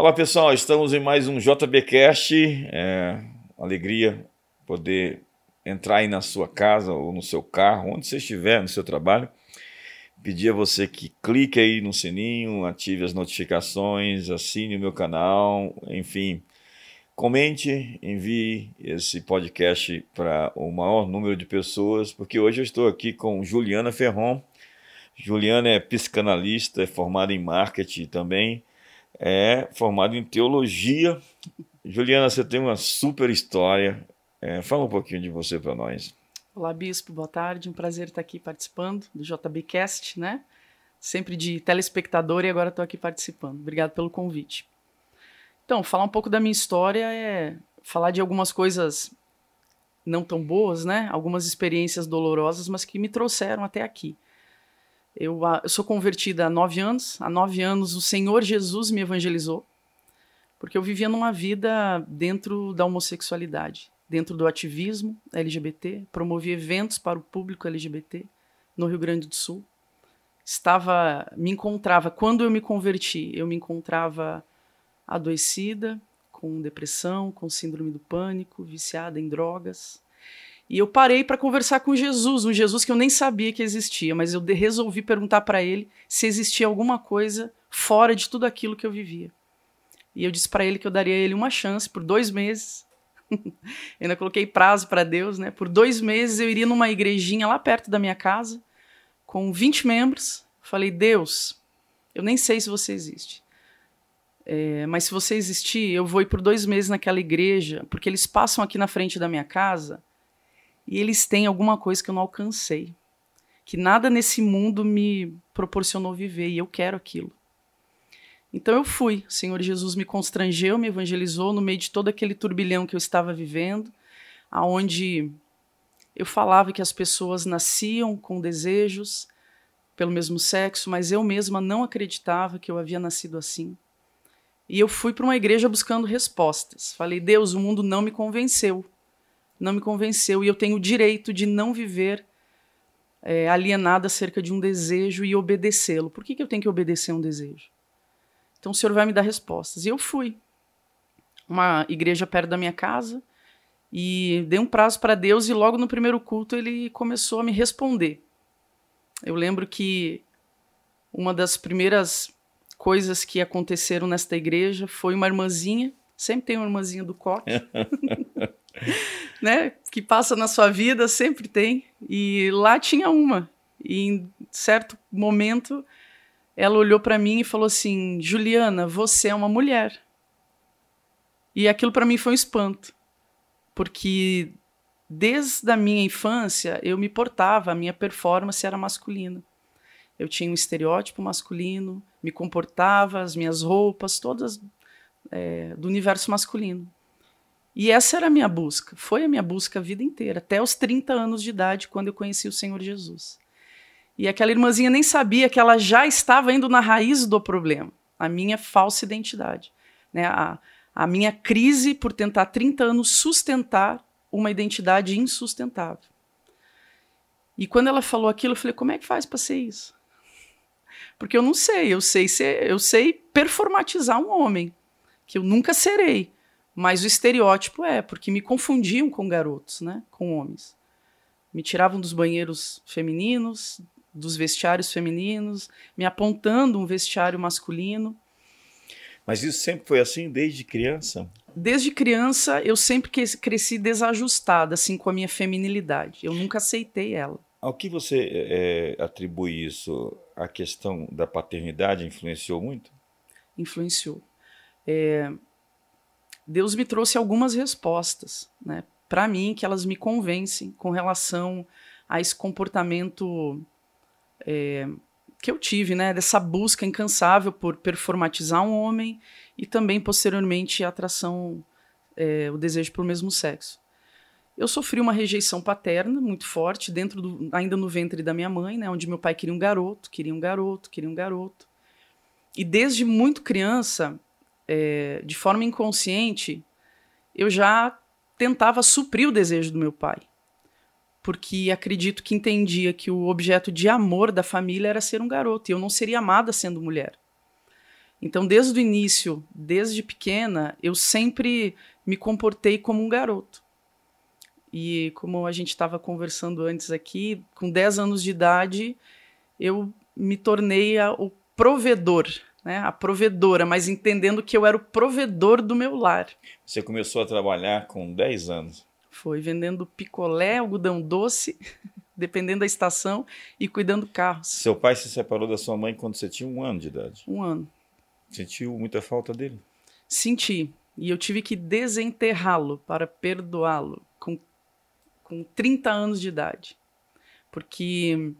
Olá pessoal, estamos em mais um JBcast. É alegria poder entrar aí na sua casa ou no seu carro, onde você estiver no seu trabalho. Pedir a você que clique aí no sininho, ative as notificações, assine o meu canal, enfim, comente, envie esse podcast para o maior número de pessoas, porque hoje eu estou aqui com Juliana Ferron. Juliana é psicanalista, é formada em marketing também é formado em teologia. Juliana, você tem uma super história. É, fala um pouquinho de você para nós. Olá, Bispo, boa tarde. Um prazer estar aqui participando do JBcast, né? Sempre de telespectador e agora estou aqui participando. Obrigado pelo convite. Então, falar um pouco da minha história é falar de algumas coisas não tão boas, né? Algumas experiências dolorosas, mas que me trouxeram até aqui. Eu, eu sou convertida há nove anos. Há nove anos o Senhor Jesus me evangelizou, porque eu vivia numa vida dentro da homossexualidade, dentro do ativismo LGBT, promovia eventos para o público LGBT no Rio Grande do Sul. Estava, me encontrava, quando eu me converti, eu me encontrava adoecida, com depressão, com síndrome do pânico, viciada em drogas, e eu parei para conversar com Jesus, um Jesus que eu nem sabia que existia, mas eu resolvi perguntar para ele se existia alguma coisa fora de tudo aquilo que eu vivia. E eu disse para ele que eu daria a ele uma chance por dois meses. ainda coloquei prazo para Deus, né? Por dois meses eu iria numa igrejinha lá perto da minha casa, com 20 membros. Falei, Deus, eu nem sei se você existe. É, mas se você existir, eu vou ir por dois meses naquela igreja, porque eles passam aqui na frente da minha casa e eles têm alguma coisa que eu não alcancei, que nada nesse mundo me proporcionou viver e eu quero aquilo. Então eu fui. O Senhor Jesus me constrangeu, me evangelizou no meio de todo aquele turbilhão que eu estava vivendo, aonde eu falava que as pessoas nasciam com desejos pelo mesmo sexo, mas eu mesma não acreditava que eu havia nascido assim. E eu fui para uma igreja buscando respostas. Falei: "Deus, o mundo não me convenceu não me convenceu e eu tenho o direito de não viver é, alienada acerca de um desejo e obedecê-lo. Por que, que eu tenho que obedecer um desejo? Então o Senhor vai me dar respostas. E eu fui. Uma igreja perto da minha casa e dei um prazo para Deus e logo no primeiro culto ele começou a me responder. Eu lembro que uma das primeiras coisas que aconteceram nesta igreja foi uma irmãzinha, sempre tem uma irmãzinha do coque, né? Que passa na sua vida, sempre tem. E lá tinha uma. E em certo momento ela olhou para mim e falou assim: Juliana, você é uma mulher. E aquilo para mim foi um espanto, porque desde a minha infância eu me portava, a minha performance era masculina. Eu tinha um estereótipo masculino, me comportava, as minhas roupas, todas é, do universo masculino. E essa era a minha busca, foi a minha busca a vida inteira, até os 30 anos de idade, quando eu conheci o Senhor Jesus. E aquela irmãzinha nem sabia que ela já estava indo na raiz do problema, a minha falsa identidade, né? a, a minha crise por tentar 30 anos sustentar uma identidade insustentável. E quando ela falou aquilo, eu falei: como é que faz para ser isso? Porque eu não sei, eu sei ser, eu sei performatizar um homem, que eu nunca serei. Mas o estereótipo é, porque me confundiam com garotos, né? Com homens. Me tiravam dos banheiros femininos, dos vestiários femininos, me apontando um vestiário masculino. Mas isso sempre foi assim desde criança? Desde criança eu sempre cresci desajustada assim com a minha feminilidade. Eu nunca aceitei ela. Ao que você é, atribui isso? A questão da paternidade influenciou muito? Influenciou. É, Deus me trouxe algumas respostas, né, para mim, que elas me convencem com relação a esse comportamento é, que eu tive, né, dessa busca incansável por performatizar um homem e também, posteriormente, a atração, é, o desejo pelo mesmo sexo. Eu sofri uma rejeição paterna muito forte, dentro do, ainda no ventre da minha mãe, né, onde meu pai queria um garoto, queria um garoto, queria um garoto. E desde muito criança, é, de forma inconsciente, eu já tentava suprir o desejo do meu pai. Porque acredito que entendia que o objeto de amor da família era ser um garoto e eu não seria amada sendo mulher. Então, desde o início, desde pequena, eu sempre me comportei como um garoto. E como a gente estava conversando antes aqui, com 10 anos de idade, eu me tornei a, o provedor, né? a provedora, mas entendendo que eu era o provedor do meu lar. Você começou a trabalhar com 10 anos? Foi vendendo picolé, algodão doce, dependendo da estação, e cuidando carros. Seu pai se separou da sua mãe quando você tinha um ano de idade? Um ano. Sentiu muita falta dele? Senti. E eu tive que desenterrá-lo para perdoá-lo com, com 30 anos de idade. Porque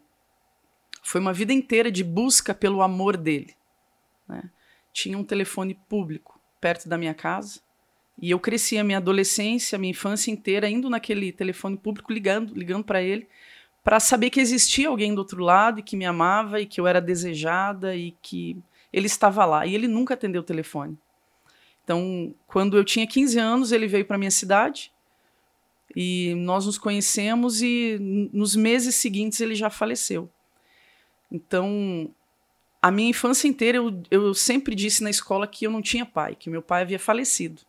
foi uma vida inteira de busca pelo amor dele. Né? Tinha um telefone público perto da minha casa. E eu cresci a minha adolescência, a minha infância inteira indo naquele telefone público ligando, ligando para ele, para saber que existia alguém do outro lado e que me amava e que eu era desejada e que ele estava lá. E ele nunca atendeu o telefone. Então, quando eu tinha 15 anos, ele veio para minha cidade e nós nos conhecemos e nos meses seguintes ele já faleceu. Então, a minha infância inteira eu, eu sempre disse na escola que eu não tinha pai, que meu pai havia falecido.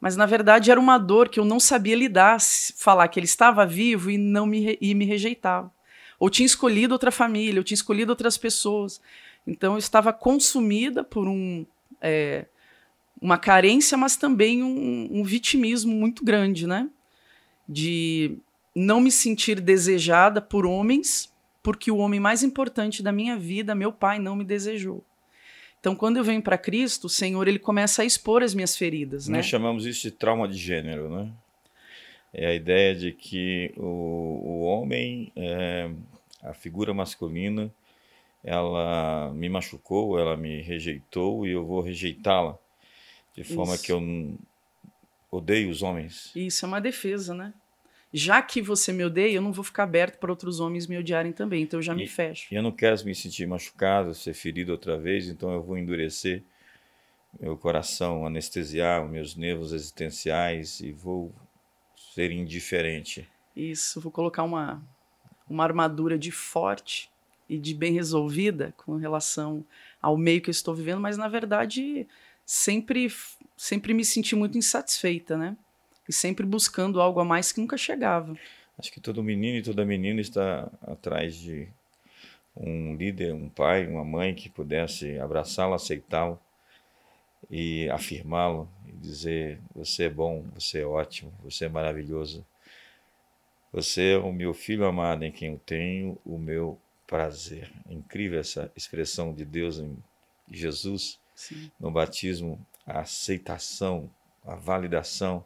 Mas na verdade era uma dor que eu não sabia lidar, falar que ele estava vivo e não me, e me rejeitava. Ou tinha escolhido outra família, ou tinha escolhido outras pessoas. Então eu estava consumida por um é, uma carência, mas também um, um vitimismo muito grande, né? De não me sentir desejada por homens, porque o homem mais importante da minha vida, meu pai, não me desejou. Então, quando eu venho para Cristo, o Senhor ele começa a expor as minhas feridas. Nós né? chamamos isso de trauma de gênero, né? É a ideia de que o, o homem, é, a figura masculina, ela me machucou, ela me rejeitou e eu vou rejeitá-la de forma Isso. que eu odeio os homens. Isso é uma defesa, né? Já que você me odeia, eu não vou ficar aberto para outros homens me odiarem também, então eu já e, me fecho. E eu não quero me sentir machucado, ser ferido outra vez, então eu vou endurecer meu coração, anestesiar os meus nervos existenciais e vou ser indiferente. Isso, vou colocar uma, uma armadura de forte e de bem resolvida com relação ao meio que eu estou vivendo, mas na verdade sempre, sempre me senti muito insatisfeita, né? E sempre buscando algo a mais que nunca chegava. Acho que todo menino e toda menina está atrás de um líder, um pai, uma mãe que pudesse abraçá-lo, aceitá-lo e afirmá-lo e dizer: Você é bom, você é ótimo, você é maravilhoso. Você é o meu filho amado em quem eu tenho o meu prazer. É incrível essa expressão de Deus em Jesus Sim. no batismo, a aceitação, a validação.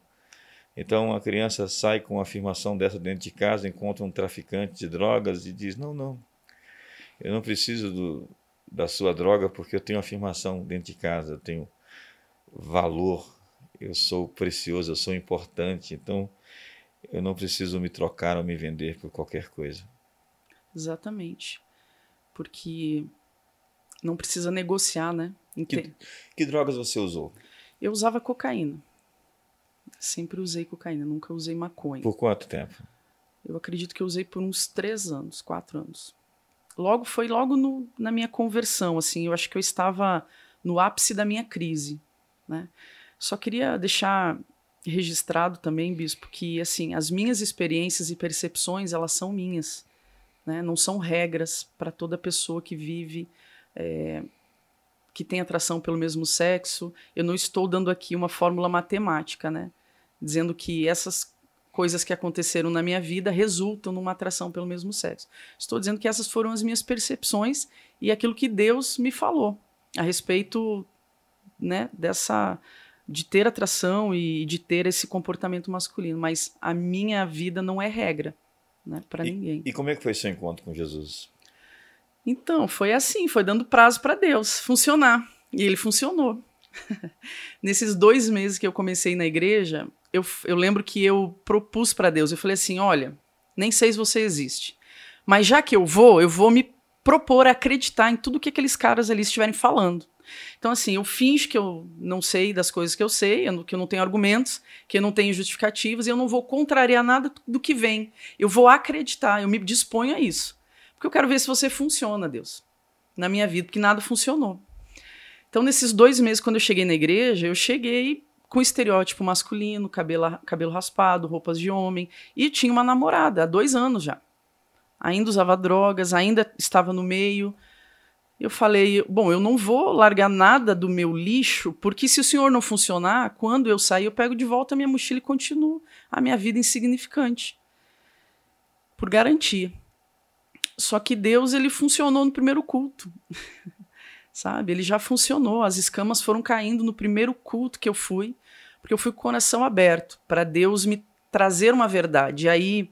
Então a criança sai com uma afirmação dessa dentro de casa, encontra um traficante de drogas e diz: Não, não, eu não preciso do, da sua droga porque eu tenho afirmação dentro de casa, eu tenho valor, eu sou precioso, eu sou importante, então eu não preciso me trocar ou me vender por qualquer coisa. Exatamente. Porque não precisa negociar, né? Que, que, drogas você usou? Eu usava cocaína. Sempre usei cocaína, nunca usei maconha. Por quanto tempo? Eu acredito que eu usei por uns três anos, quatro anos. Logo foi logo no, na minha conversão, assim. Eu acho que eu estava no ápice da minha crise, né? Só queria deixar registrado também, bispo, que assim as minhas experiências e percepções elas são minhas, né? Não são regras para toda pessoa que vive é, que tem atração pelo mesmo sexo. Eu não estou dando aqui uma fórmula matemática, né? Dizendo que essas coisas que aconteceram na minha vida resultam numa atração pelo mesmo sexo. Estou dizendo que essas foram as minhas percepções e aquilo que Deus me falou a respeito, né, dessa de ter atração e de ter esse comportamento masculino, mas a minha vida não é regra, né, para ninguém. E como é que foi seu encontro com Jesus? Então, foi assim, foi dando prazo para Deus funcionar. E ele funcionou. Nesses dois meses que eu comecei na igreja, eu, eu lembro que eu propus para Deus, eu falei assim: olha, nem sei se você existe, mas já que eu vou, eu vou me propor a acreditar em tudo que aqueles caras ali estiverem falando. Então, assim, eu finjo que eu não sei das coisas que eu sei, que eu não tenho argumentos, que eu não tenho justificativas, e eu não vou contrariar nada do que vem. Eu vou acreditar, eu me disponho a isso. Porque eu quero ver se você funciona, Deus, na minha vida, porque nada funcionou. Então, nesses dois meses, quando eu cheguei na igreja, eu cheguei com estereótipo masculino, cabelo, cabelo raspado, roupas de homem, e tinha uma namorada há dois anos já. Ainda usava drogas, ainda estava no meio. Eu falei, bom, eu não vou largar nada do meu lixo, porque se o senhor não funcionar, quando eu sair, eu pego de volta a minha mochila e continuo a minha vida insignificante. Por garantia. Só que Deus, ele funcionou no primeiro culto. Sabe? Ele já funcionou. As escamas foram caindo no primeiro culto que eu fui, porque eu fui com o coração aberto para Deus me trazer uma verdade. E aí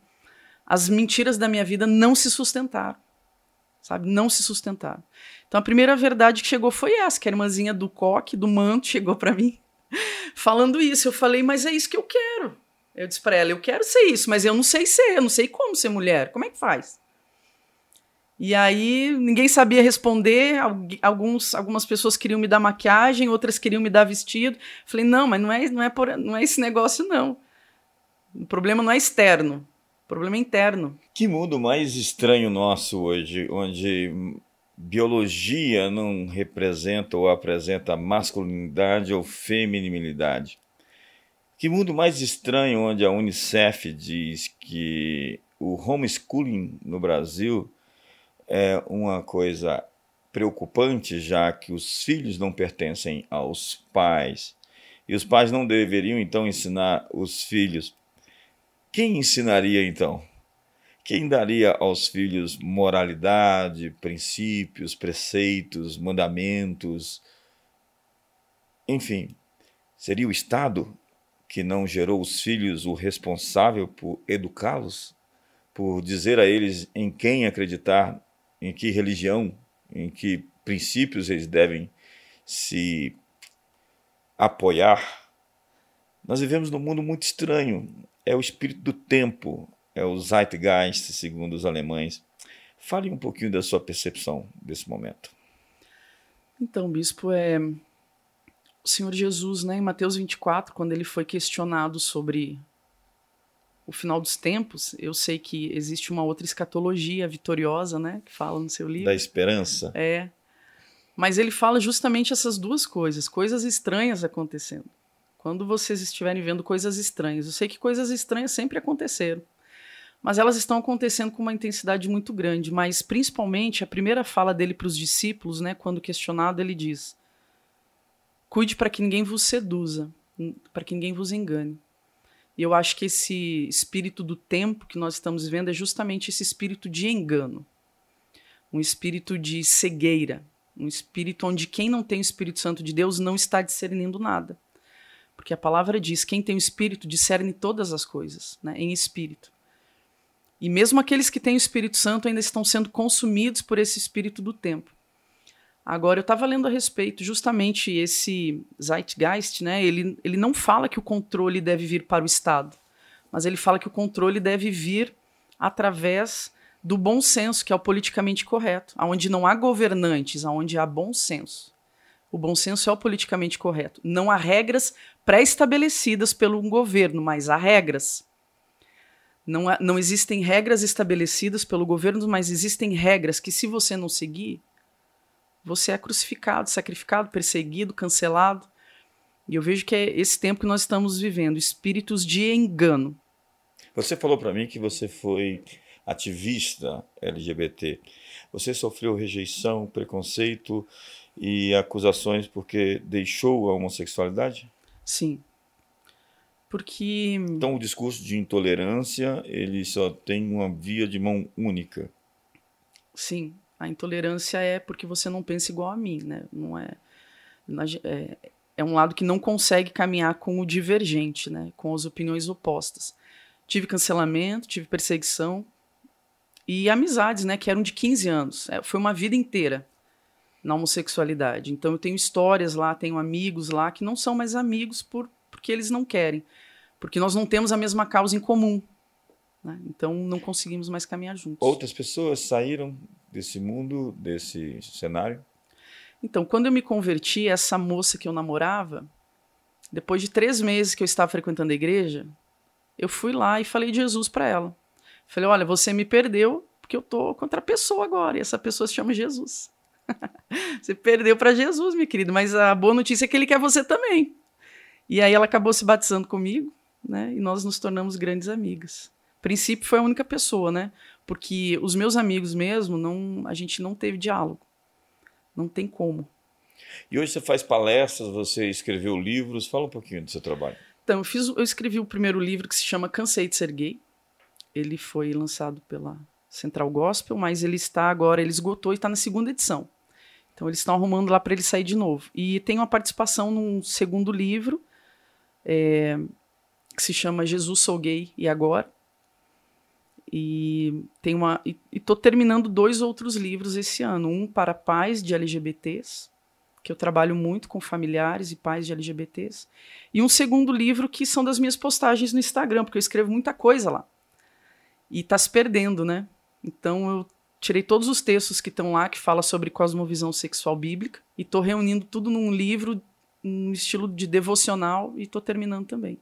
as mentiras da minha vida não se sustentaram. Sabe? Não se sustentaram. Então a primeira verdade que chegou foi essa, que a irmãzinha do coque, do manto, chegou para mim falando isso. Eu falei, mas é isso que eu quero. Eu disse para ela, eu quero ser isso, mas eu não sei ser, eu não sei como ser mulher. Como é que faz? E aí ninguém sabia responder. Alguns, algumas pessoas queriam me dar maquiagem, outras queriam me dar vestido. Falei, não, mas não é, não é, por, não é esse negócio, não. O problema não é externo, o problema é interno. Que mundo mais estranho nosso hoje, onde biologia não representa ou apresenta masculinidade ou feminilidade. Que mundo mais estranho onde a Unicef diz que o homeschooling no Brasil é uma coisa preocupante, já que os filhos não pertencem aos pais. E os pais não deveriam então ensinar os filhos. Quem ensinaria então? Quem daria aos filhos moralidade, princípios, preceitos, mandamentos? Enfim, seria o Estado que não gerou os filhos o responsável por educá-los, por dizer a eles em quem acreditar em que religião, em que princípios eles devem se apoiar. Nós vivemos num mundo muito estranho. É o espírito do tempo, é o Zeitgeist, segundo os alemães. Fale um pouquinho da sua percepção desse momento. Então, bispo, é o Senhor Jesus, né, em Mateus 24, quando ele foi questionado sobre o final dos tempos, eu sei que existe uma outra escatologia vitoriosa, né, que fala no seu livro. Da esperança. É. Mas ele fala justamente essas duas coisas, coisas estranhas acontecendo. Quando vocês estiverem vendo coisas estranhas, eu sei que coisas estranhas sempre aconteceram, mas elas estão acontecendo com uma intensidade muito grande. Mas principalmente a primeira fala dele para os discípulos, né, quando questionado, ele diz: Cuide para que ninguém vos seduza, para que ninguém vos engane. E eu acho que esse espírito do tempo que nós estamos vivendo é justamente esse espírito de engano, um espírito de cegueira, um espírito onde quem não tem o Espírito Santo de Deus não está discernindo nada. Porque a palavra diz: quem tem o Espírito discerne todas as coisas, né, em espírito. E mesmo aqueles que têm o Espírito Santo ainda estão sendo consumidos por esse espírito do tempo. Agora, eu estava lendo a respeito justamente esse Zeitgeist, né? Ele, ele não fala que o controle deve vir para o Estado, mas ele fala que o controle deve vir através do bom senso, que é o politicamente correto, aonde não há governantes, aonde há bom senso. O bom senso é o politicamente correto. Não há regras pré-estabelecidas pelo governo, mas há regras. Não, há, não existem regras estabelecidas pelo governo, mas existem regras que, se você não seguir, você é crucificado, sacrificado, perseguido, cancelado. E eu vejo que é esse tempo que nós estamos vivendo espíritos de engano. Você falou para mim que você foi ativista LGBT. Você sofreu rejeição, preconceito e acusações porque deixou a homossexualidade? Sim. Porque Então o discurso de intolerância, ele só tem uma via de mão única. Sim, a intolerância é porque você não pensa igual a mim, né? Não é, é, é um lado que não consegue caminhar com o divergente, né? Com as opiniões opostas. Tive cancelamento, tive perseguição e amizades, né? Que eram de 15 anos. É, foi uma vida inteira na homossexualidade. Então eu tenho histórias lá, tenho amigos lá que não são mais amigos por, porque eles não querem, porque nós não temos a mesma causa em comum. Né? Então não conseguimos mais caminhar juntos. Outras pessoas saíram desse mundo, desse cenário? Então, quando eu me converti, essa moça que eu namorava, depois de três meses que eu estava frequentando a igreja, eu fui lá e falei de Jesus para ela. Falei: olha, você me perdeu porque eu tô contra a pessoa agora e essa pessoa se chama Jesus. você perdeu para Jesus, minha querida, mas a boa notícia é que ele quer você também. E aí ela acabou se batizando comigo, né? E nós nos tornamos grandes amigas. A princípio foi a única pessoa, né? Porque os meus amigos mesmo, não, a gente não teve diálogo. Não tem como. E hoje você faz palestras, você escreveu livros. Fala um pouquinho do seu trabalho. Então, eu, fiz, eu escrevi o primeiro livro que se chama Cansei de Ser Gay. Ele foi lançado pela Central Gospel, mas ele está agora, ele esgotou e está na segunda edição. Então eles estão arrumando lá para ele sair de novo. E tem uma participação num segundo livro é, que se chama Jesus Sou Gay e Agora. E tem uma e, estou terminando dois outros livros esse ano, um para pais de LGBTs, que eu trabalho muito com familiares e pais de LGBTs, e um segundo livro que são das minhas postagens no Instagram, porque eu escrevo muita coisa lá. E está se perdendo, né? Então eu tirei todos os textos que estão lá que fala sobre cosmovisão sexual bíblica e estou reunindo tudo num livro, um estilo de devocional e estou terminando também.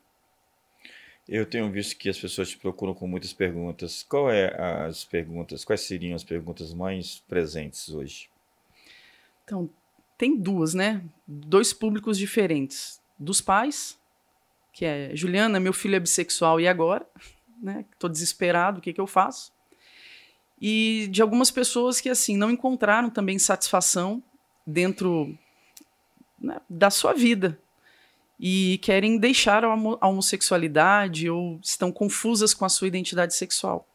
Eu tenho visto que as pessoas te procuram com muitas perguntas. Qual é as perguntas? Quais seriam as perguntas mais presentes hoje? Então, tem duas, né? Dois públicos diferentes. Dos pais, que é Juliana, meu filho é bissexual e agora, né? Tô desesperado, o que que eu faço? e de algumas pessoas que assim não encontraram também satisfação dentro né, da sua vida e querem deixar a homossexualidade ou estão confusas com a sua identidade sexual.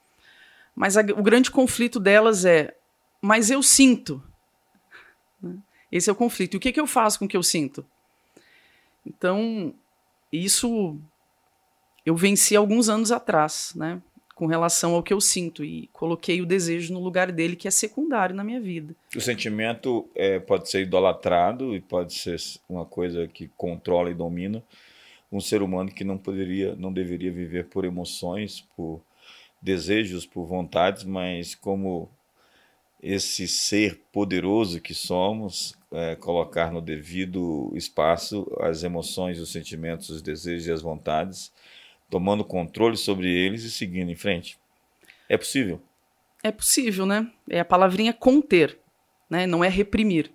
Mas a, o grande conflito delas é: mas eu sinto. Né? Esse é o conflito. E o que, que eu faço com o que eu sinto? Então, isso eu venci alguns anos atrás, né? Com relação ao que eu sinto e coloquei o desejo no lugar dele, que é secundário na minha vida. O sentimento é, pode ser idolatrado e pode ser uma coisa que controla e domina um ser humano que não poderia, não deveria viver por emoções, por desejos, por vontades, mas como esse ser poderoso que somos, é, colocar no devido espaço as emoções, os sentimentos, os desejos e as vontades tomando controle sobre eles e seguindo em frente. É possível? É possível, né? É a palavrinha conter, né? Não é reprimir.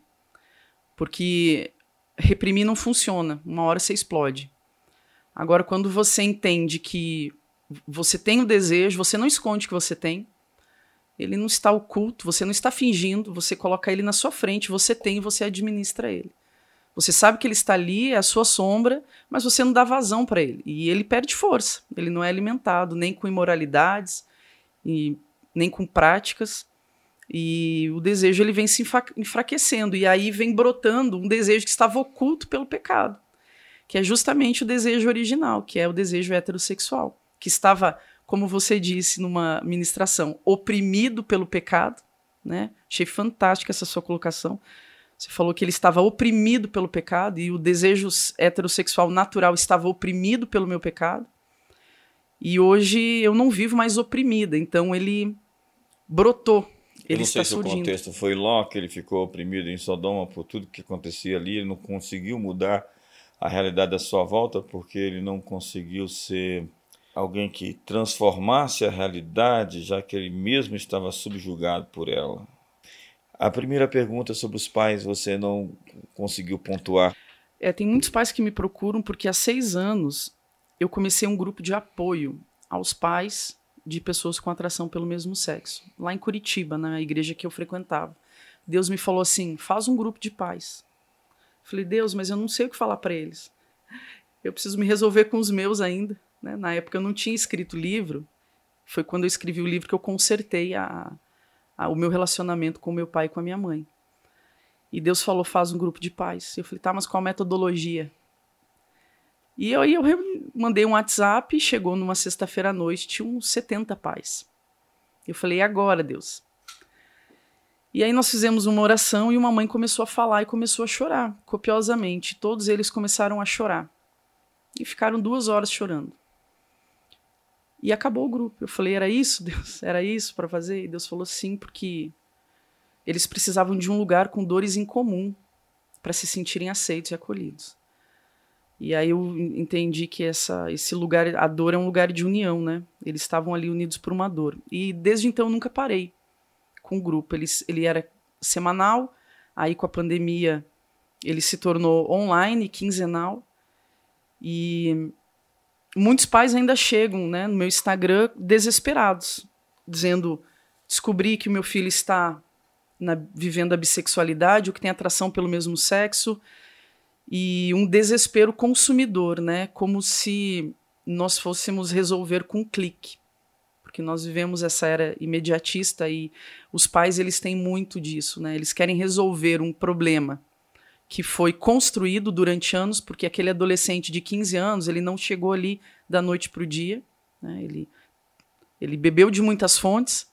Porque reprimir não funciona. Uma hora você explode. Agora, quando você entende que você tem o desejo, você não esconde que você tem, ele não está oculto, você não está fingindo, você coloca ele na sua frente, você tem você administra ele. Você sabe que ele está ali, é a sua sombra, mas você não dá vazão para ele. E ele perde força. Ele não é alimentado nem com imoralidades, e, nem com práticas. E o desejo ele vem se enfraquecendo. E aí vem brotando um desejo que estava oculto pelo pecado. Que é justamente o desejo original, que é o desejo heterossexual. Que estava, como você disse numa ministração, oprimido pelo pecado. Né? Achei fantástica essa sua colocação você falou que ele estava oprimido pelo pecado e o desejo heterossexual natural estava oprimido pelo meu pecado. E hoje eu não vivo mais oprimida, então ele brotou. Ele eu não sei surgindo. se o contexto foi Ló, que ele ficou oprimido em Sodoma por tudo que acontecia ali, ele não conseguiu mudar a realidade da sua volta porque ele não conseguiu ser alguém que transformasse a realidade, já que ele mesmo estava subjugado por ela. A primeira pergunta sobre os pais você não conseguiu pontuar. É, tem muitos pais que me procuram porque há seis anos eu comecei um grupo de apoio aos pais de pessoas com atração pelo mesmo sexo, lá em Curitiba, na igreja que eu frequentava. Deus me falou assim: faz um grupo de pais. falei, Deus, mas eu não sei o que falar para eles. Eu preciso me resolver com os meus ainda. Né? Na época eu não tinha escrito livro. Foi quando eu escrevi o livro que eu consertei a, o meu relacionamento com meu pai e com a minha mãe. E Deus falou: faz um grupo de pais. Eu falei: tá, mas qual a metodologia? E aí eu mandei um WhatsApp, chegou numa sexta-feira à noite, tinha uns 70 pais. Eu falei: agora, Deus? E aí nós fizemos uma oração e uma mãe começou a falar e começou a chorar copiosamente. Todos eles começaram a chorar. E ficaram duas horas chorando. E acabou o grupo. Eu falei, era isso, Deus? Era isso para fazer? E Deus falou sim, porque eles precisavam de um lugar com dores em comum para se sentirem aceitos e acolhidos. E aí eu entendi que essa, esse lugar, a dor é um lugar de união, né? Eles estavam ali unidos por uma dor. E desde então eu nunca parei com o grupo. Ele, ele era semanal, Aí com a pandemia ele se tornou online, quinzenal. E muitos pais ainda chegam né, no meu Instagram desesperados, dizendo: descobri que meu filho está na, vivendo a bissexualidade, ou que tem atração pelo mesmo sexo, e um desespero consumidor, né? Como se nós fôssemos resolver com um clique. Porque nós vivemos essa era imediatista e os pais eles têm muito disso, né? Eles querem resolver um problema que foi construído durante anos, porque aquele adolescente de 15 anos, ele não chegou ali da noite para o dia, né? ele, ele bebeu de muitas fontes,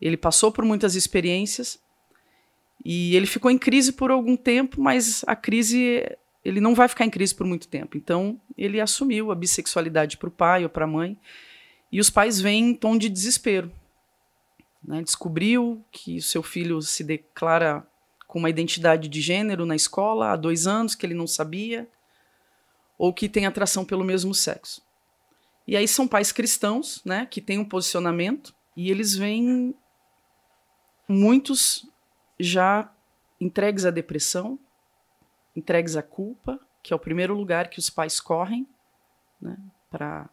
ele passou por muitas experiências, e ele ficou em crise por algum tempo, mas a crise, ele não vai ficar em crise por muito tempo. Então, ele assumiu a bissexualidade para o pai ou para a mãe, e os pais vêm em tom de desespero. Né? Descobriu que o seu filho se declara com uma identidade de gênero na escola há dois anos que ele não sabia, ou que tem atração pelo mesmo sexo. E aí são pais cristãos, né, que têm um posicionamento e eles vêm muitos já entregues à depressão, entregues à culpa, que é o primeiro lugar que os pais correm, né, para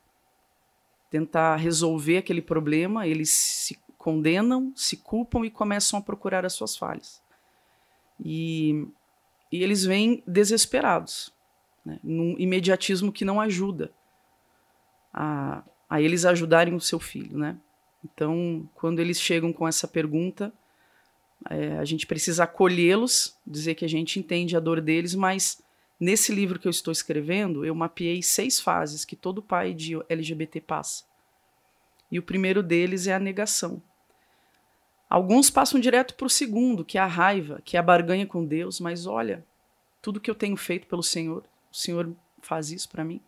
tentar resolver aquele problema, eles se condenam, se culpam e começam a procurar as suas falhas. E, e eles vêm desesperados, né, num imediatismo que não ajuda a, a eles ajudarem o seu filho. Né? Então, quando eles chegam com essa pergunta, é, a gente precisa acolhê-los, dizer que a gente entende a dor deles, mas nesse livro que eu estou escrevendo, eu mapeei seis fases que todo pai de LGBT passa. E o primeiro deles é a negação. Alguns passam direto para o segundo, que é a raiva, que é a barganha com Deus, mas olha, tudo que eu tenho feito pelo Senhor, o Senhor faz isso para mim.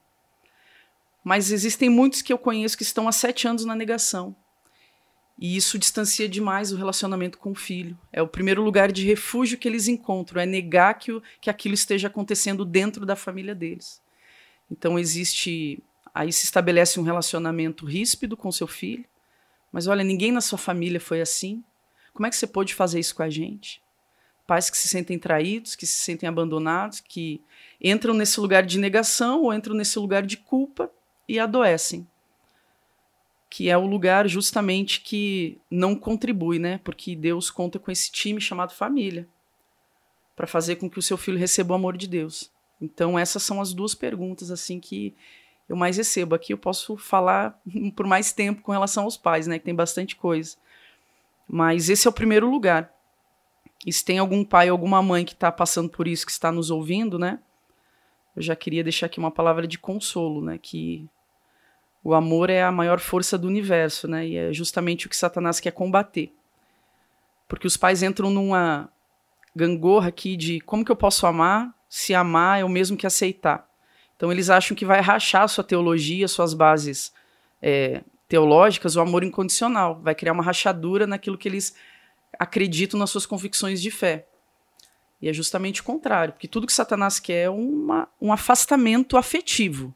Mas existem muitos que eu conheço que estão há sete anos na negação. E isso distancia demais o relacionamento com o filho. É o primeiro lugar de refúgio que eles encontram, é negar que, o, que aquilo esteja acontecendo dentro da família deles. Então existe. Aí se estabelece um relacionamento ríspido com seu filho. Mas olha, ninguém na sua família foi assim. Como é que você pôde fazer isso com a gente? Pais que se sentem traídos, que se sentem abandonados, que entram nesse lugar de negação ou entram nesse lugar de culpa e adoecem. Que é o lugar justamente que não contribui, né? Porque Deus conta com esse time chamado família para fazer com que o seu filho receba o amor de Deus. Então essas são as duas perguntas assim que eu mais recebo. Aqui eu posso falar por mais tempo com relação aos pais, né? Que tem bastante coisa. Mas esse é o primeiro lugar. E se tem algum pai ou alguma mãe que está passando por isso, que está nos ouvindo, né? Eu já queria deixar aqui uma palavra de consolo, né? Que o amor é a maior força do universo, né? E é justamente o que Satanás quer combater. Porque os pais entram numa gangorra aqui de como que eu posso amar se amar é o mesmo que aceitar. Então eles acham que vai rachar sua teologia, suas bases é, teológicas, o amor incondicional. Vai criar uma rachadura naquilo que eles acreditam nas suas convicções de fé. E é justamente o contrário, porque tudo que Satanás quer é uma, um afastamento afetivo.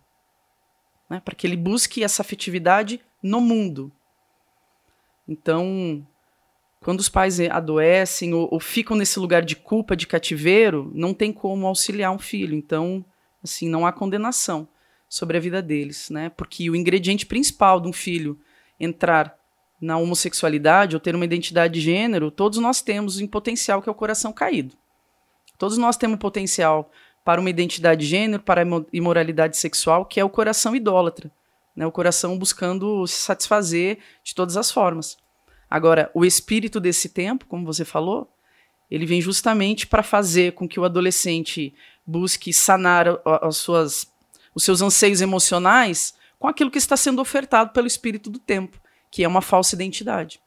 Né, para que ele busque essa afetividade no mundo. Então, quando os pais adoecem ou, ou, ficam nesse lugar de culpa, de cativeiro, não tem como auxiliar um filho. Então, assim, não há condenação sobre a vida deles, né? Porque o ingrediente principal de um filho entrar na homossexualidade ou ter uma identidade de gênero, todos nós temos em potencial que é o coração caído. Todos nós temos potencial para uma identidade de gênero, para a imoralidade sexual, que é o coração idólatra, né? O coração buscando se satisfazer de todas as formas. Agora, o espírito desse tempo, como você falou, ele vem justamente para fazer com que o adolescente busque sanar as suas os seus anseios emocionais com aquilo que está sendo ofertado pelo espírito do tempo, que é uma falsa identidade,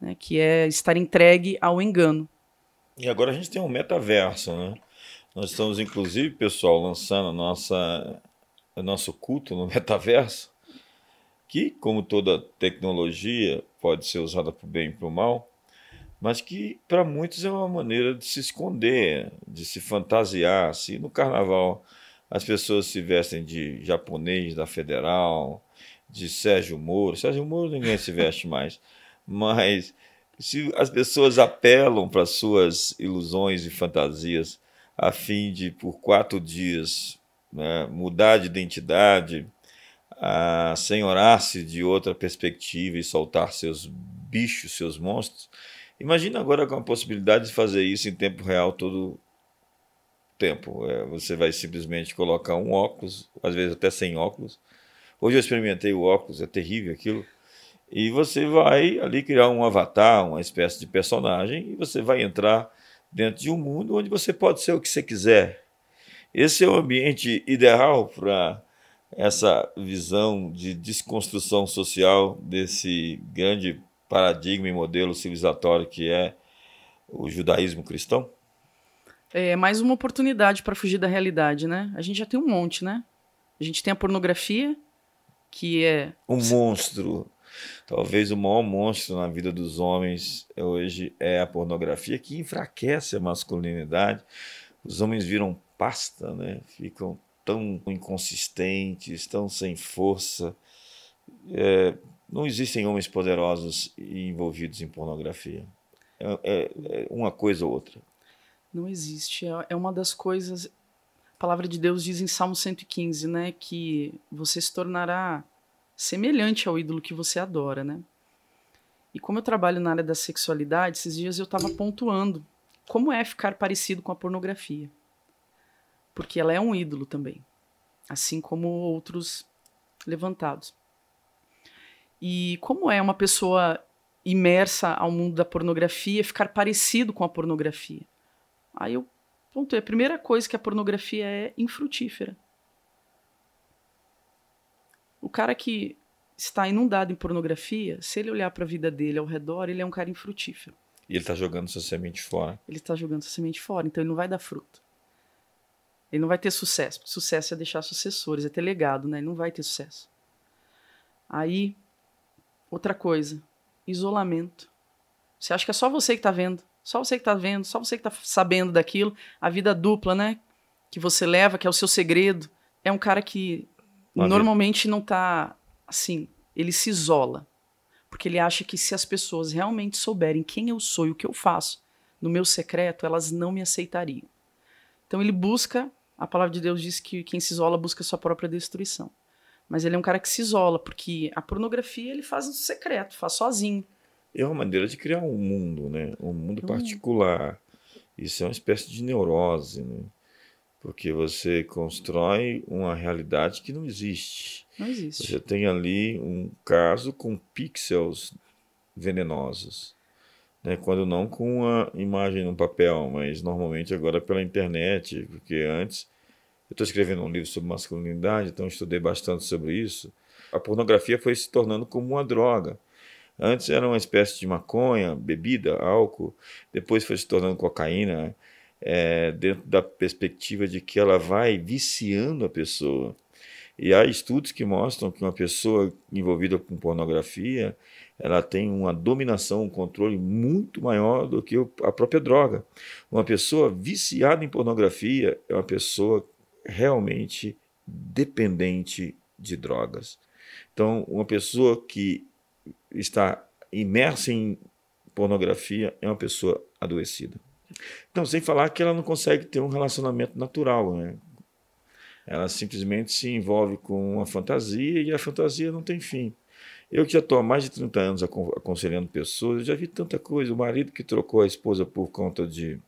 né? que é estar entregue ao engano. E agora a gente tem um metaverso, né? Nós estamos, inclusive, pessoal, lançando a nossa, o nosso culto no metaverso, que, como toda tecnologia, pode ser usada para o bem e para o mal, mas que para muitos é uma maneira de se esconder, de se fantasiar. Assim, no carnaval as pessoas se vestem de japonês da Federal, de Sérgio Moro. Sérgio Moro ninguém se veste mais, mas se as pessoas apelam para suas ilusões e fantasias a fim de, por quatro dias, né, mudar de identidade, a senhorar-se de outra perspectiva e soltar seus bichos, seus monstros, imagina agora com a possibilidade de fazer isso em tempo real todo tempo. É, você vai simplesmente colocar um óculos, às vezes até sem óculos. Hoje eu experimentei o óculos, é terrível aquilo. E você vai ali criar um avatar, uma espécie de personagem, e você vai entrar dentro de um mundo onde você pode ser o que você quiser. Esse é o ambiente ideal para essa visão de desconstrução social desse grande paradigma e modelo civilizatório que é o judaísmo cristão? É mais uma oportunidade para fugir da realidade, né? A gente já tem um monte, né? A gente tem a pornografia, que é. Um monstro Talvez o maior monstro na vida dos homens hoje é a pornografia, que enfraquece a masculinidade. Os homens viram pasta, né? ficam tão inconsistentes, tão sem força. É, não existem homens poderosos envolvidos em pornografia. É, é, é uma coisa ou outra. Não existe. É, é uma das coisas. A palavra de Deus diz em Salmo 115, né, que você se tornará semelhante ao ídolo que você adora, né? E como eu trabalho na área da sexualidade, esses dias eu estava pontuando como é ficar parecido com a pornografia. Porque ela é um ídolo também, assim como outros levantados. E como é uma pessoa imersa ao mundo da pornografia ficar parecido com a pornografia? Aí eu pontuei, a primeira coisa que a pornografia é infrutífera. O cara que está inundado em pornografia, se ele olhar para a vida dele ao redor, ele é um cara infrutífero. E ele está jogando sua semente fora. Ele está jogando sua semente fora, então ele não vai dar fruto. Ele não vai ter sucesso. Sucesso é deixar sucessores, é ter legado, né? Ele não vai ter sucesso. Aí, outra coisa, isolamento. Você acha que é só você que está vendo? Só você que está vendo, só você que está sabendo daquilo. A vida dupla, né? Que você leva, que é o seu segredo. É um cara que uma normalmente vida. não tá assim, ele se isola. Porque ele acha que se as pessoas realmente souberem quem eu sou e o que eu faço no meu secreto, elas não me aceitariam. Então ele busca, a palavra de Deus diz que quem se isola busca sua própria destruição. Mas ele é um cara que se isola, porque a pornografia ele faz no secreto, faz sozinho. É uma maneira de criar um mundo, né? Um mundo particular. Isso é uma espécie de neurose, né? porque você constrói uma realidade que não existe. Não existe. Você tem ali um caso com pixels venenosos. Né? Quando não com uma imagem no papel, mas normalmente agora pela internet, porque antes eu estou escrevendo um livro sobre masculinidade, então estudei bastante sobre isso. A pornografia foi se tornando como uma droga. Antes era uma espécie de maconha, bebida, álcool, depois foi se tornando cocaína, é, dentro da perspectiva de que ela vai viciando a pessoa. E há estudos que mostram que uma pessoa envolvida com pornografia, ela tem uma dominação, um controle muito maior do que a própria droga. Uma pessoa viciada em pornografia é uma pessoa realmente dependente de drogas. Então, uma pessoa que está imersa em pornografia é uma pessoa adoecida. Então, sem falar que ela não consegue ter um relacionamento natural, né? Ela simplesmente se envolve com uma fantasia e a fantasia não tem fim. Eu que já estou há mais de 30 anos aconselhando pessoas, eu já vi tanta coisa. O marido que trocou a esposa por conta de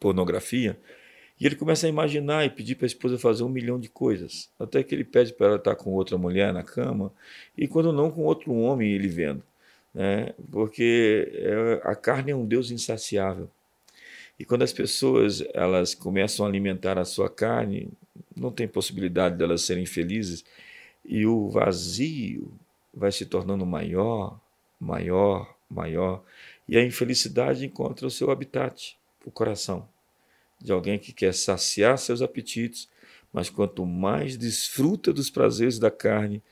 pornografia, e ele começa a imaginar e pedir para a esposa fazer um milhão de coisas. Até que ele pede para ela estar com outra mulher na cama, e quando não, com outro homem ele vendo. Né? Porque é, a carne é um Deus insaciável. E quando as pessoas elas começam a alimentar a sua carne, não tem possibilidade delas serem felizes e o vazio vai se tornando maior, maior, maior, e a infelicidade encontra o seu habitat, o coração de alguém que quer saciar seus apetites, mas quanto mais desfruta dos prazeres da carne,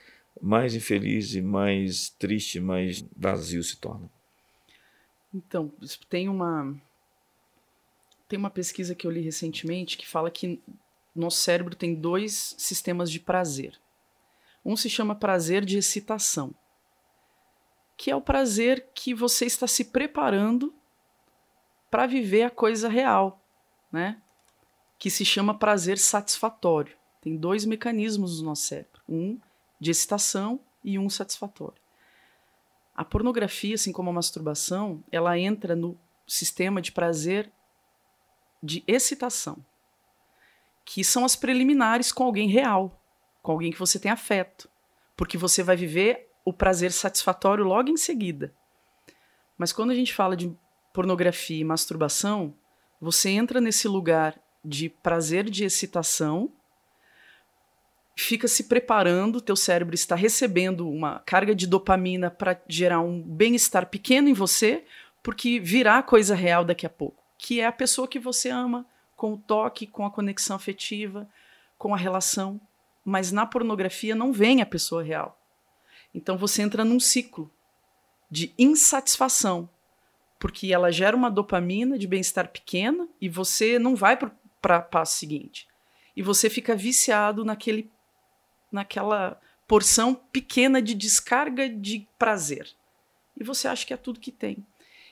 mais infeliz e mais triste, mais vazio se torna. Então, tem uma tem uma pesquisa que eu li recentemente que fala que nosso cérebro tem dois sistemas de prazer. Um se chama prazer de excitação. que é o prazer que você está se preparando para viver a coisa real, né? Que se chama prazer satisfatório. Tem dois mecanismos no nosso cérebro, um de excitação e um satisfatório. A pornografia, assim como a masturbação, ela entra no sistema de prazer de excitação, que são as preliminares com alguém real, com alguém que você tem afeto, porque você vai viver o prazer satisfatório logo em seguida. Mas quando a gente fala de pornografia e masturbação, você entra nesse lugar de prazer de excitação, fica se preparando, teu cérebro está recebendo uma carga de dopamina para gerar um bem-estar pequeno em você, porque virá coisa real daqui a pouco, que é a pessoa que você ama, com o toque, com a conexão afetiva, com a relação. Mas na pornografia não vem a pessoa real. Então você entra num ciclo de insatisfação, porque ela gera uma dopamina de bem-estar pequena e você não vai para o passo seguinte. E você fica viciado naquele naquela porção pequena de descarga de prazer. E você acha que é tudo que tem.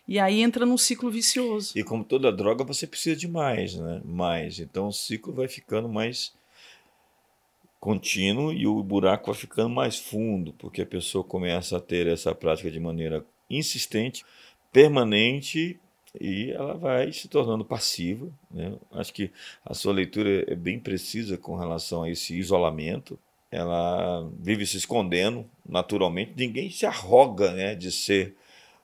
E aí entra num ciclo vicioso. E como toda droga, você precisa de mais, né? Mais. Então o ciclo vai ficando mais contínuo e o buraco vai ficando mais fundo, porque a pessoa começa a ter essa prática de maneira insistente, permanente e ela vai se tornando passiva. Né? Acho que a sua leitura é bem precisa com relação a esse isolamento, ela vive se escondendo naturalmente. Ninguém se arroga né, de ser,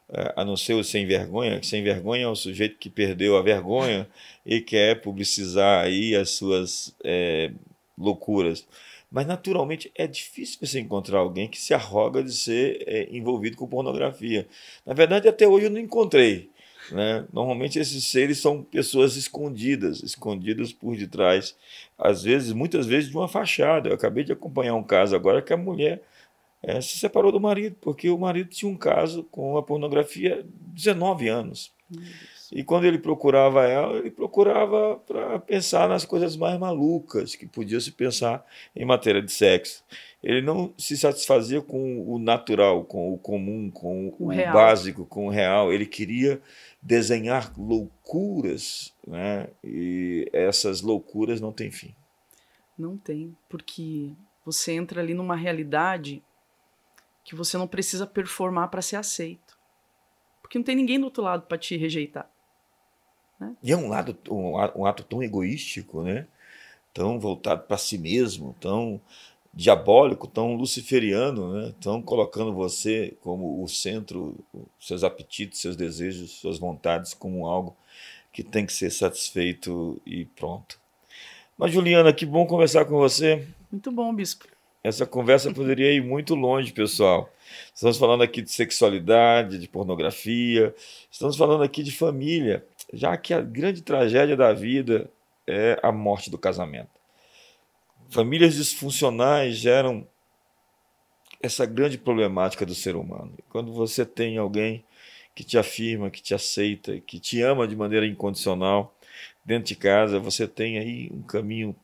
é, a não ser o sem vergonha. Sem vergonha é o sujeito que perdeu a vergonha e quer publicizar aí as suas é, loucuras. Mas naturalmente é difícil você encontrar alguém que se arroga de ser é, envolvido com pornografia. Na verdade, até hoje eu não encontrei. Né? Normalmente esses seres são pessoas escondidas, escondidas por detrás, às vezes, muitas vezes, de uma fachada. Eu acabei de acompanhar um caso agora que a mulher é, se separou do marido, porque o marido tinha um caso com a pornografia 19 anos. E quando ele procurava ela, ele procurava para pensar nas coisas mais malucas que podia se pensar em matéria de sexo. Ele não se satisfazia com o natural, com o comum, com o, o básico, com o real. Ele queria desenhar loucuras, né? E essas loucuras não têm fim. Não tem, porque você entra ali numa realidade que você não precisa performar para ser aceito. Porque não tem ninguém do outro lado para te rejeitar. Né? E é um lado um, um ato tão egoístico, né? Tão voltado para si mesmo, tão diabólico, tão luciferiano, né? tão colocando você como o centro, seus apetites, seus desejos, suas vontades como algo que tem que ser satisfeito e pronto. Mas Juliana, que bom conversar com você. Muito bom, bispo. Essa conversa poderia ir muito longe, pessoal. Estamos falando aqui de sexualidade, de pornografia, estamos falando aqui de família, já que a grande tragédia da vida é a morte do casamento. Famílias disfuncionais geram essa grande problemática do ser humano. Quando você tem alguém que te afirma, que te aceita, que te ama de maneira incondicional dentro de casa, você tem aí um caminho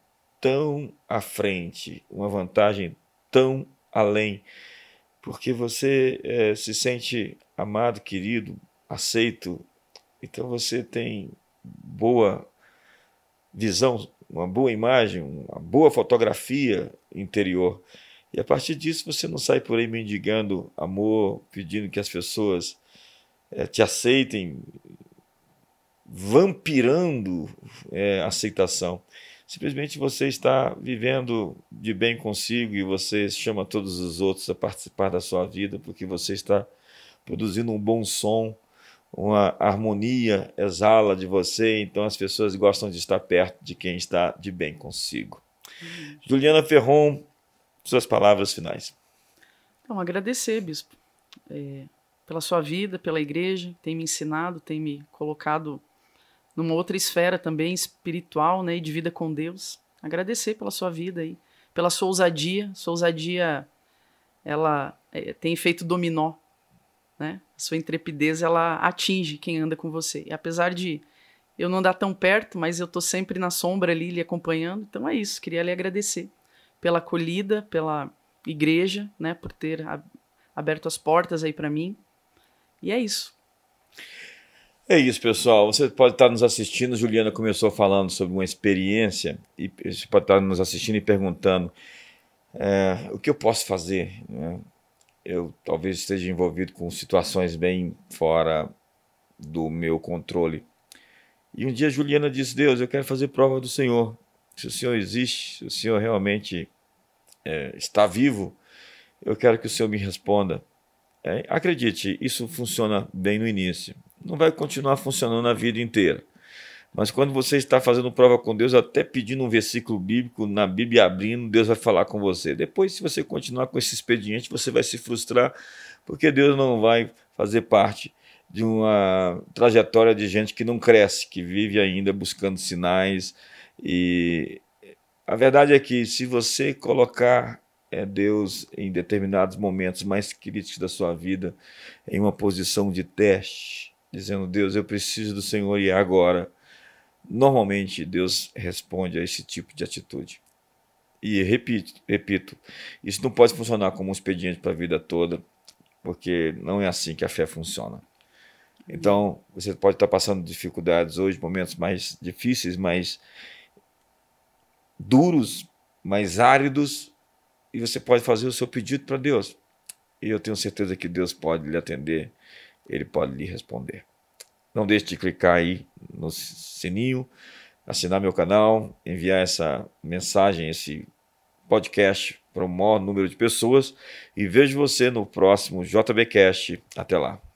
tão à frente, uma vantagem tão além, porque você é, se sente amado, querido, aceito, então você tem boa visão uma boa imagem, uma boa fotografia interior. E a partir disso você não sai por aí mendigando amor, pedindo que as pessoas é, te aceitem, vampirando é, aceitação. Simplesmente você está vivendo de bem consigo e você chama todos os outros a participar da sua vida porque você está produzindo um bom som uma harmonia exala de você, então as pessoas gostam de estar perto de quem está de bem consigo. Juliana Ferron, suas palavras finais. Então, agradecer, bispo, é, pela sua vida, pela igreja, tem me ensinado, tem me colocado numa outra esfera também espiritual, né, e de vida com Deus. Agradecer pela sua vida aí, pela sua ousadia. Sua ousadia, ela é, tem feito dominó né? A sua intrepidez ela atinge quem anda com você. E apesar de eu não andar tão perto, mas eu tô sempre na sombra ali lhe acompanhando. Então é isso, queria lhe agradecer pela acolhida, pela igreja, né, por ter aberto as portas aí para mim. E é isso. É isso, pessoal. Você pode estar nos assistindo. Juliana começou falando sobre uma experiência e você pode estar nos assistindo e perguntando é, o que eu posso fazer. Né? Eu talvez esteja envolvido com situações bem fora do meu controle. E um dia Juliana disse: Deus, eu quero fazer prova do Senhor. Se o Senhor existe, se o Senhor realmente é, está vivo, eu quero que o Senhor me responda. É, acredite, isso funciona bem no início. Não vai continuar funcionando a vida inteira. Mas quando você está fazendo prova com Deus, até pedindo um versículo bíblico, na Bíblia abrindo, Deus vai falar com você. Depois, se você continuar com esse expediente, você vai se frustrar, porque Deus não vai fazer parte de uma trajetória de gente que não cresce, que vive ainda buscando sinais. E a verdade é que se você colocar é Deus em determinados momentos mais críticos da sua vida, em uma posição de teste, dizendo: Deus, eu preciso do Senhor e é agora. Normalmente Deus responde a esse tipo de atitude. E repito, repito, isso não pode funcionar como um expediente para a vida toda, porque não é assim que a fé funciona. Então, você pode estar passando dificuldades hoje, momentos mais difíceis, mais duros, mais áridos, e você pode fazer o seu pedido para Deus. E eu tenho certeza que Deus pode lhe atender, Ele pode lhe responder. Não deixe de clicar aí no sininho, assinar meu canal, enviar essa mensagem, esse podcast para o maior número de pessoas e vejo você no próximo JBcast. Até lá.